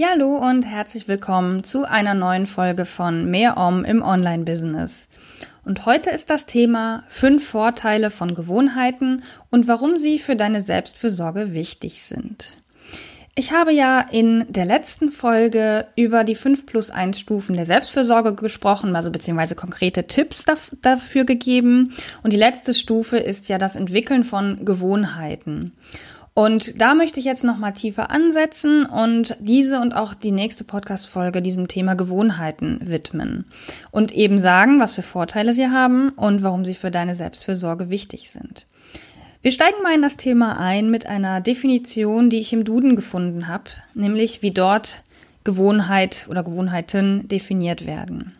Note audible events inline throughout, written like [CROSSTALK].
Ja, hallo und herzlich willkommen zu einer neuen Folge von Mehr Om im Online-Business. Und heute ist das Thema fünf Vorteile von Gewohnheiten und warum sie für deine Selbstfürsorge wichtig sind. Ich habe ja in der letzten Folge über die 5 plus 1 Stufen der Selbstfürsorge gesprochen, also beziehungsweise konkrete Tipps dafür gegeben. Und die letzte Stufe ist ja das Entwickeln von Gewohnheiten. Und da möchte ich jetzt nochmal tiefer ansetzen und diese und auch die nächste Podcast-Folge diesem Thema Gewohnheiten widmen. Und eben sagen, was für Vorteile sie haben und warum sie für deine Selbstfürsorge wichtig sind. Wir steigen mal in das Thema ein mit einer Definition, die ich im Duden gefunden habe, nämlich wie dort Gewohnheit oder Gewohnheiten definiert werden.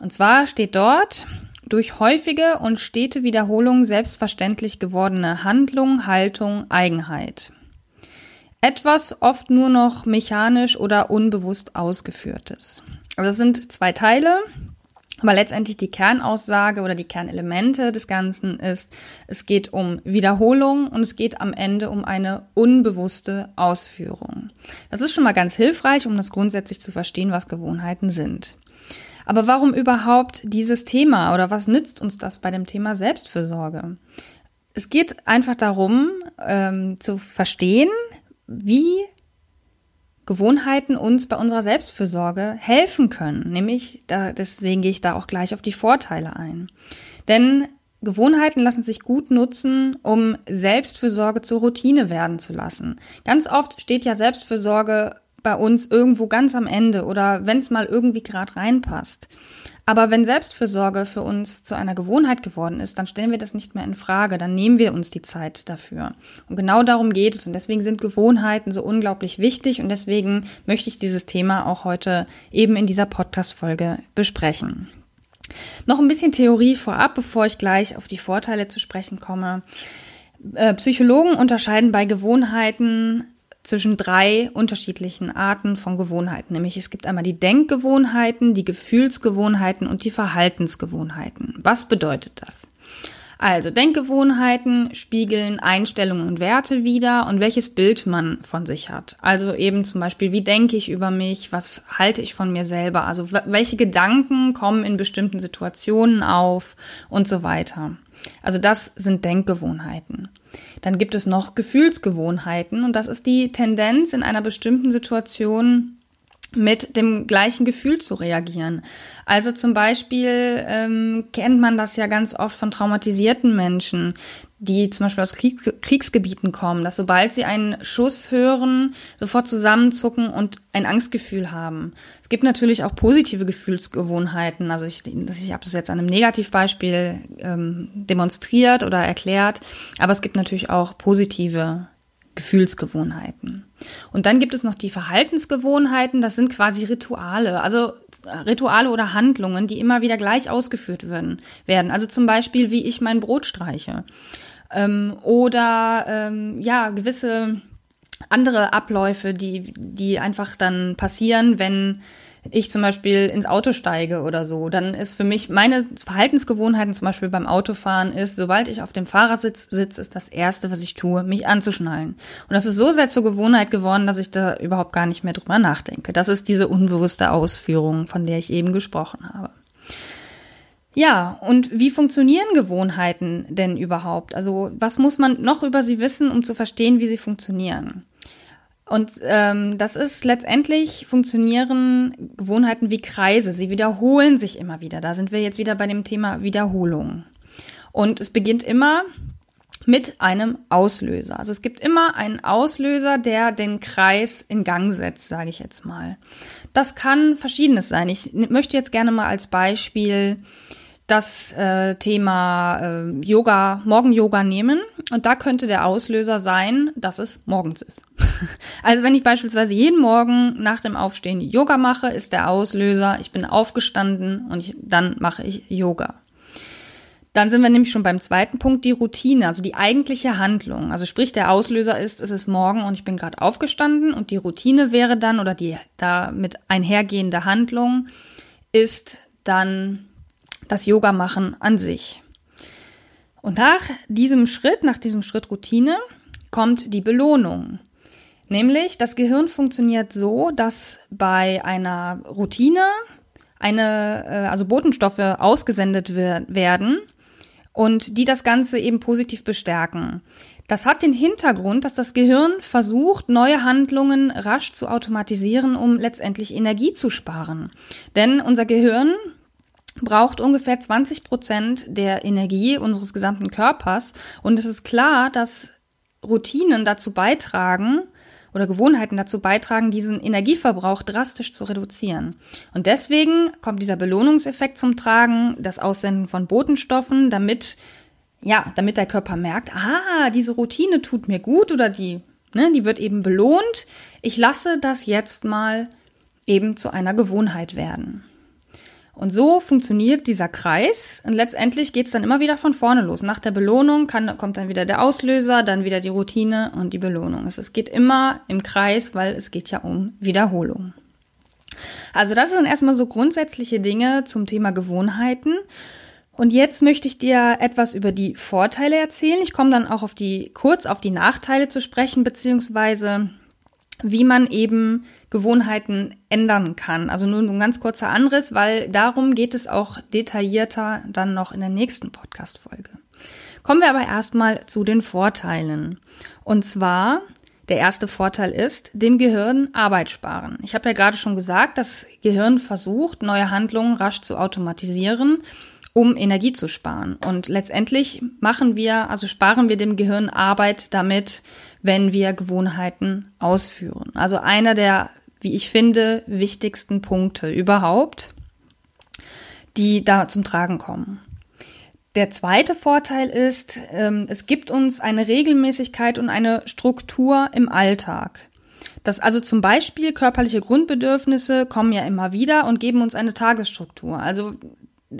Und zwar steht dort, durch häufige und stete Wiederholung selbstverständlich gewordene Handlung, Haltung, Eigenheit. Etwas oft nur noch mechanisch oder unbewusst ausgeführtes. Also das sind zwei Teile. Aber letztendlich die Kernaussage oder die Kernelemente des Ganzen ist, es geht um Wiederholung und es geht am Ende um eine unbewusste Ausführung. Das ist schon mal ganz hilfreich, um das grundsätzlich zu verstehen, was Gewohnheiten sind. Aber warum überhaupt dieses Thema oder was nützt uns das bei dem Thema Selbstfürsorge? Es geht einfach darum, ähm, zu verstehen, wie Gewohnheiten uns bei unserer Selbstfürsorge helfen können. Nämlich, da, deswegen gehe ich da auch gleich auf die Vorteile ein. Denn Gewohnheiten lassen sich gut nutzen, um Selbstfürsorge zur Routine werden zu lassen. Ganz oft steht ja Selbstfürsorge bei uns irgendwo ganz am Ende oder wenn es mal irgendwie gerade reinpasst. Aber wenn Selbstfürsorge für uns zu einer Gewohnheit geworden ist, dann stellen wir das nicht mehr in Frage, dann nehmen wir uns die Zeit dafür. Und genau darum geht es und deswegen sind Gewohnheiten so unglaublich wichtig und deswegen möchte ich dieses Thema auch heute eben in dieser Podcast Folge besprechen. Noch ein bisschen Theorie vorab, bevor ich gleich auf die Vorteile zu sprechen komme. Äh, Psychologen unterscheiden bei Gewohnheiten zwischen drei unterschiedlichen Arten von Gewohnheiten. Nämlich es gibt einmal die Denkgewohnheiten, die Gefühlsgewohnheiten und die Verhaltensgewohnheiten. Was bedeutet das? Also Denkgewohnheiten spiegeln Einstellungen und Werte wider und welches Bild man von sich hat. Also eben zum Beispiel, wie denke ich über mich, was halte ich von mir selber, also welche Gedanken kommen in bestimmten Situationen auf und so weiter. Also das sind Denkgewohnheiten. Dann gibt es noch Gefühlsgewohnheiten und das ist die Tendenz in einer bestimmten Situation mit dem gleichen Gefühl zu reagieren. Also zum Beispiel ähm, kennt man das ja ganz oft von traumatisierten Menschen, die zum Beispiel aus Krieg Kriegsgebieten kommen, dass sobald sie einen Schuss hören, sofort zusammenzucken und ein Angstgefühl haben. Es gibt natürlich auch positive Gefühlsgewohnheiten. Also ich, ich habe das jetzt an einem Negativbeispiel ähm, demonstriert oder erklärt, aber es gibt natürlich auch positive Gefühlsgewohnheiten. Und dann gibt es noch die Verhaltensgewohnheiten, das sind quasi Rituale, also Rituale oder Handlungen, die immer wieder gleich ausgeführt werden. werden. Also zum Beispiel, wie ich mein Brot streiche. Ähm, oder ähm, ja, gewisse andere Abläufe, die, die einfach dann passieren, wenn ich zum Beispiel ins Auto steige oder so, dann ist für mich meine Verhaltensgewohnheiten zum Beispiel beim Autofahren ist, sobald ich auf dem Fahrersitz sitze, ist das erste, was ich tue, mich anzuschnallen. Und das ist so sehr zur Gewohnheit geworden, dass ich da überhaupt gar nicht mehr drüber nachdenke. Das ist diese unbewusste Ausführung, von der ich eben gesprochen habe. Ja, und wie funktionieren Gewohnheiten denn überhaupt? Also was muss man noch über sie wissen, um zu verstehen, wie sie funktionieren? Und ähm, das ist letztendlich funktionieren Gewohnheiten wie Kreise. Sie wiederholen sich immer wieder. Da sind wir jetzt wieder bei dem Thema Wiederholung. Und es beginnt immer mit einem Auslöser. Also es gibt immer einen Auslöser, der den Kreis in Gang setzt, sage ich jetzt mal. Das kann verschiedenes sein. Ich möchte jetzt gerne mal als Beispiel das äh, Thema äh, Yoga, Morgen-Yoga nehmen. Und da könnte der Auslöser sein, dass es morgens ist. [LAUGHS] also wenn ich beispielsweise jeden Morgen nach dem Aufstehen Yoga mache, ist der Auslöser, ich bin aufgestanden und ich, dann mache ich Yoga. Dann sind wir nämlich schon beim zweiten Punkt, die Routine, also die eigentliche Handlung. Also sprich, der Auslöser ist, es ist morgen und ich bin gerade aufgestanden und die Routine wäre dann oder die damit einhergehende Handlung ist dann das Yoga machen an sich. Und nach diesem Schritt, nach diesem Schritt Routine, kommt die Belohnung. Nämlich, das Gehirn funktioniert so, dass bei einer Routine eine, äh, also Botenstoffe ausgesendet werden und die das Ganze eben positiv bestärken. Das hat den Hintergrund, dass das Gehirn versucht, neue Handlungen rasch zu automatisieren, um letztendlich Energie zu sparen. Denn unser Gehirn braucht ungefähr 20 Prozent der Energie unseres gesamten Körpers. Und es ist klar, dass Routinen dazu beitragen oder Gewohnheiten dazu beitragen, diesen Energieverbrauch drastisch zu reduzieren. Und deswegen kommt dieser Belohnungseffekt zum Tragen, das Aussenden von Botenstoffen, damit ja, damit der Körper merkt, ah, diese Routine tut mir gut oder die, ne, die wird eben belohnt. Ich lasse das jetzt mal eben zu einer Gewohnheit werden. Und so funktioniert dieser Kreis und letztendlich geht's dann immer wieder von vorne los. Nach der Belohnung kann, kommt dann wieder der Auslöser, dann wieder die Routine und die Belohnung. Es, es geht immer im Kreis, weil es geht ja um Wiederholung. Also das sind erstmal so grundsätzliche Dinge zum Thema Gewohnheiten. Und jetzt möchte ich dir etwas über die Vorteile erzählen. Ich komme dann auch auf die, kurz auf die Nachteile zu sprechen, beziehungsweise wie man eben Gewohnheiten ändern kann. Also nur ein ganz kurzer Anriss, weil darum geht es auch detaillierter dann noch in der nächsten Podcast-Folge. Kommen wir aber erstmal zu den Vorteilen. Und zwar, der erste Vorteil ist, dem Gehirn Arbeit sparen. Ich habe ja gerade schon gesagt, das Gehirn versucht, neue Handlungen rasch zu automatisieren um Energie zu sparen. Und letztendlich machen wir, also sparen wir dem Gehirn Arbeit damit, wenn wir Gewohnheiten ausführen. Also einer der, wie ich finde, wichtigsten Punkte überhaupt, die da zum Tragen kommen. Der zweite Vorteil ist, ähm, es gibt uns eine Regelmäßigkeit und eine Struktur im Alltag. Das also zum Beispiel körperliche Grundbedürfnisse kommen ja immer wieder und geben uns eine Tagesstruktur. Also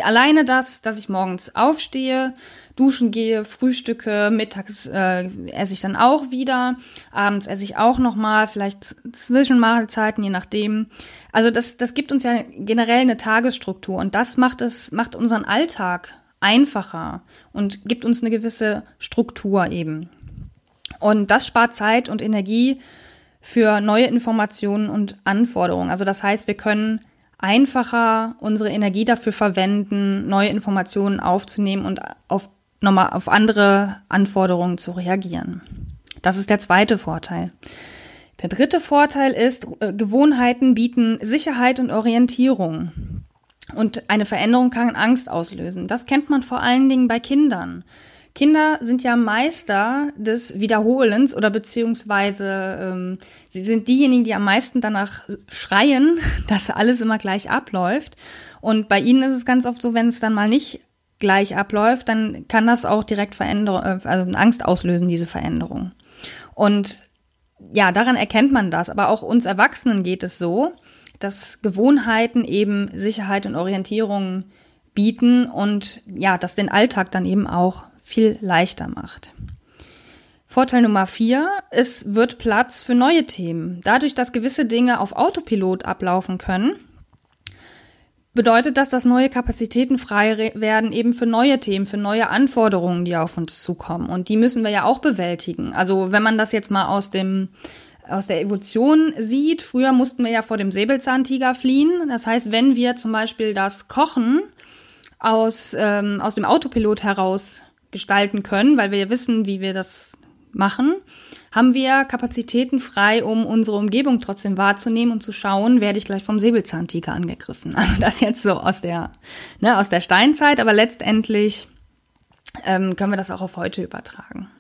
alleine das, dass ich morgens aufstehe, duschen gehe, frühstücke, mittags äh, esse ich dann auch wieder, abends esse ich auch noch mal, vielleicht Zwischenmahlzeiten, je nachdem. Also das, das gibt uns ja generell eine Tagesstruktur und das macht es macht unseren Alltag einfacher und gibt uns eine gewisse Struktur eben. Und das spart Zeit und Energie für neue Informationen und Anforderungen. Also das heißt, wir können einfacher unsere Energie dafür verwenden, neue Informationen aufzunehmen und auf nochmal auf andere Anforderungen zu reagieren. Das ist der zweite Vorteil. Der dritte Vorteil ist, äh, Gewohnheiten bieten Sicherheit und Orientierung. Und eine Veränderung kann Angst auslösen. Das kennt man vor allen Dingen bei Kindern. Kinder sind ja Meister des Wiederholens oder beziehungsweise ähm, sie sind diejenigen, die am meisten danach schreien, [LAUGHS] dass alles immer gleich abläuft. Und bei ihnen ist es ganz oft so, wenn es dann mal nicht gleich abläuft, dann kann das auch direkt Veränderung, äh, also Angst auslösen, diese Veränderung. Und ja, daran erkennt man das. Aber auch uns Erwachsenen geht es so, dass Gewohnheiten eben Sicherheit und Orientierung bieten und ja, das den Alltag dann eben auch viel leichter macht. Vorteil Nummer vier, es wird Platz für neue Themen. Dadurch, dass gewisse Dinge auf Autopilot ablaufen können, bedeutet das, dass neue Kapazitäten frei werden eben für neue Themen, für neue Anforderungen, die auf uns zukommen. Und die müssen wir ja auch bewältigen. Also wenn man das jetzt mal aus dem aus der Evolution sieht, früher mussten wir ja vor dem Säbelzahntiger fliehen. Das heißt, wenn wir zum Beispiel das Kochen aus, ähm, aus dem Autopilot heraus gestalten können, weil wir ja wissen, wie wir das machen, haben wir Kapazitäten frei, um unsere Umgebung trotzdem wahrzunehmen und zu schauen, werde ich gleich vom Säbelzahntiger angegriffen. [LAUGHS] Also das jetzt so aus der, ne, aus der Steinzeit, aber letztendlich ähm, können wir das auch auf heute übertragen.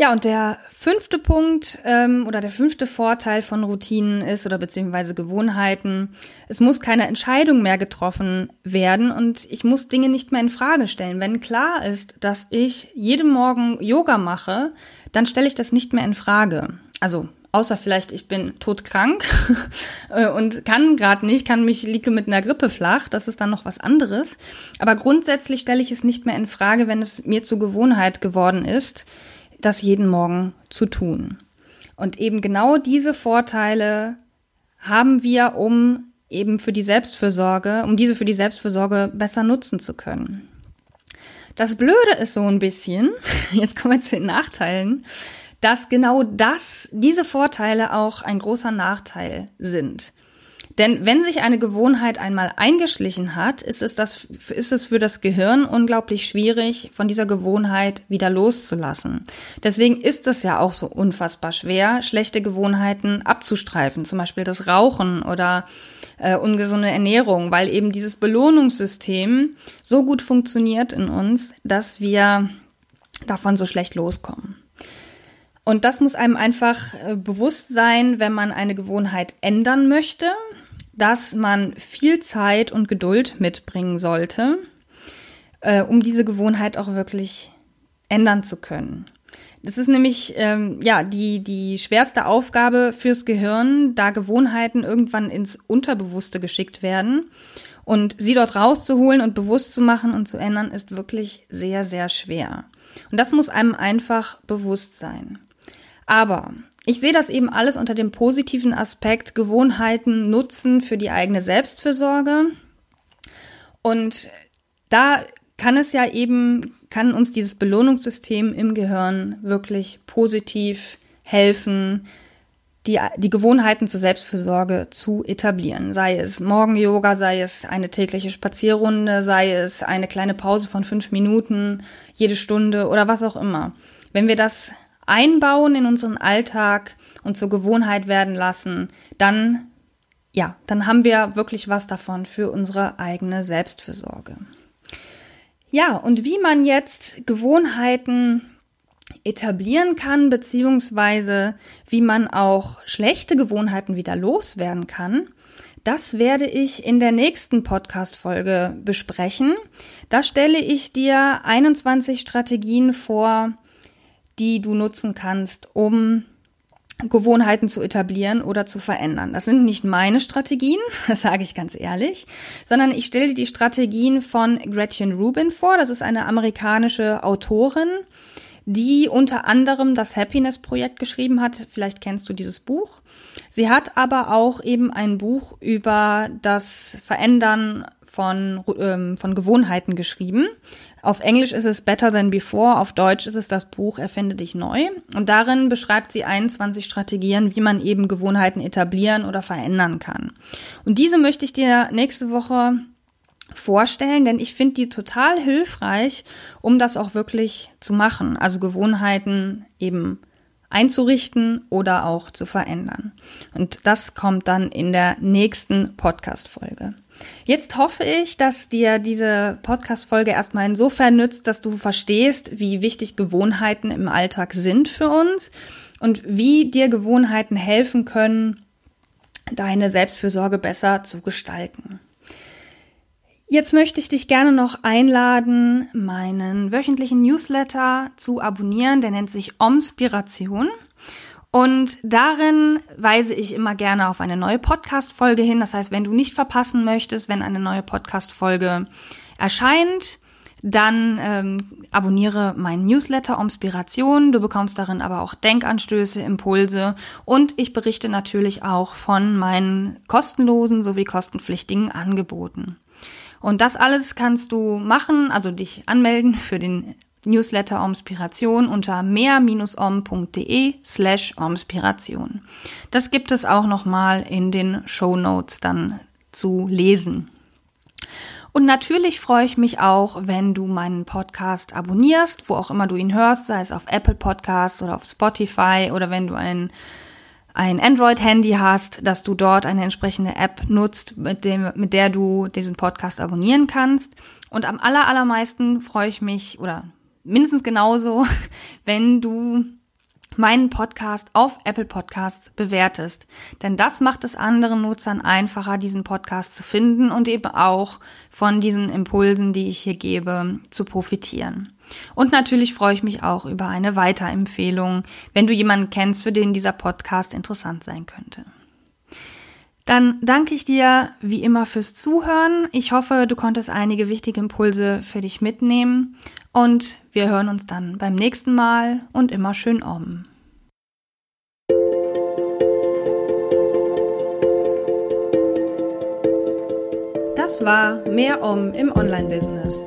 Ja, und der fünfte Punkt ähm, oder der fünfte Vorteil von Routinen ist oder beziehungsweise Gewohnheiten, es muss keine Entscheidung mehr getroffen werden und ich muss Dinge nicht mehr in Frage stellen. Wenn klar ist, dass ich jeden Morgen Yoga mache, dann stelle ich das nicht mehr in Frage. Also außer vielleicht ich bin todkrank [LAUGHS] äh, und kann gerade nicht, kann mich liege mit einer Grippe flach, das ist dann noch was anderes. Aber grundsätzlich stelle ich es nicht mehr in Frage, wenn es mir zur Gewohnheit geworden ist, das jeden Morgen zu tun. Und eben genau diese Vorteile haben wir, um eben für die Selbstfürsorge, um diese für die Selbstfürsorge besser nutzen zu können. Das Blöde ist so ein bisschen, [LAUGHS] jetzt kommen wir zu den Nachteilen, dass genau das, diese Vorteile auch ein großer Nachteil sind. Denn wenn sich eine Gewohnheit einmal eingeschlichen hat, ist es, das, ist es für das Gehirn unglaublich schwierig, von dieser Gewohnheit wieder loszulassen. Deswegen ist es ja auch so unfassbar schwer, schlechte Gewohnheiten abzustreifen, zum Beispiel das Rauchen oder äh, ungesunde Ernährung, weil eben dieses Belohnungssystem so gut funktioniert in uns, dass wir davon so schlecht loskommen. Und das muss einem einfach äh, bewusst sein, wenn man eine Gewohnheit ändern möchte, dass man viel Zeit und Geduld mitbringen sollte, äh, um diese Gewohnheit auch wirklich ändern zu können. Das ist nämlich ähm, ja die die schwerste Aufgabe fürs Gehirn, da Gewohnheiten irgendwann ins Unterbewusste geschickt werden und sie dort rauszuholen und bewusst zu machen und zu ändern, ist wirklich sehr sehr schwer. Und das muss einem einfach bewusst sein. Aber ich sehe das eben alles unter dem positiven Aspekt Gewohnheiten nutzen für die eigene Selbstfürsorge. Und da kann es ja eben, kann uns dieses Belohnungssystem im Gehirn wirklich positiv helfen, die, die Gewohnheiten zur Selbstfürsorge zu etablieren. Sei es Morgen-Yoga, sei es eine tägliche Spazierrunde, sei es eine kleine Pause von fünf Minuten jede Stunde oder was auch immer. Wenn wir das einbauen in unseren Alltag und zur Gewohnheit werden lassen, dann ja, dann haben wir wirklich was davon für unsere eigene Selbstfürsorge. Ja, und wie man jetzt Gewohnheiten etablieren kann, beziehungsweise wie man auch schlechte Gewohnheiten wieder loswerden kann, das werde ich in der nächsten Podcast-Folge besprechen. Da stelle ich dir 21 Strategien vor, die du nutzen kannst, um Gewohnheiten zu etablieren oder zu verändern. Das sind nicht meine Strategien, [LAUGHS] das sage ich ganz ehrlich, sondern ich stelle dir die Strategien von Gretchen Rubin vor. Das ist eine amerikanische Autorin, die unter anderem das Happiness-Projekt geschrieben hat. Vielleicht kennst du dieses Buch. Sie hat aber auch eben ein Buch über das Verändern von, ähm, von Gewohnheiten geschrieben. Auf Englisch ist es Better Than Before, auf Deutsch ist es das Buch Erfinde dich neu. Und darin beschreibt sie 21 Strategien, wie man eben Gewohnheiten etablieren oder verändern kann. Und diese möchte ich dir nächste Woche vorstellen, denn ich finde die total hilfreich, um das auch wirklich zu machen. Also Gewohnheiten eben einzurichten oder auch zu verändern. Und das kommt dann in der nächsten Podcast-Folge. Jetzt hoffe ich, dass dir diese Podcast-Folge erstmal insofern nützt, dass du verstehst, wie wichtig Gewohnheiten im Alltag sind für uns und wie dir Gewohnheiten helfen können, deine Selbstfürsorge besser zu gestalten. Jetzt möchte ich dich gerne noch einladen, meinen wöchentlichen Newsletter zu abonnieren. Der nennt sich Omspiration. Und darin weise ich immer gerne auf eine neue Podcast-Folge hin. Das heißt, wenn du nicht verpassen möchtest, wenn eine neue Podcast-Folge erscheint, dann ähm, abonniere meinen Newsletter Omspiration. Du bekommst darin aber auch Denkanstöße, Impulse und ich berichte natürlich auch von meinen kostenlosen sowie kostenpflichtigen Angeboten. Und das alles kannst du machen, also dich anmelden für den Newsletter Omspiration unter mehr-om.de slash Omspiration. Das gibt es auch nochmal in den Show Notes dann zu lesen. Und natürlich freue ich mich auch, wenn du meinen Podcast abonnierst, wo auch immer du ihn hörst, sei es auf Apple Podcasts oder auf Spotify oder wenn du ein, ein Android-Handy hast, dass du dort eine entsprechende App nutzt, mit, dem, mit der du diesen Podcast abonnieren kannst. Und am aller, allermeisten freue ich mich oder mindestens genauso, [LAUGHS] wenn du meinen Podcast auf Apple Podcasts bewertest. Denn das macht es anderen Nutzern einfacher, diesen Podcast zu finden und eben auch von diesen Impulsen, die ich hier gebe, zu profitieren. Und natürlich freue ich mich auch über eine Weiterempfehlung, wenn du jemanden kennst, für den dieser Podcast interessant sein könnte. Dann danke ich dir wie immer fürs Zuhören. Ich hoffe, du konntest einige wichtige Impulse für dich mitnehmen und wir hören uns dann beim nächsten Mal und immer schön om. Das war Mehr Om im Online-Business.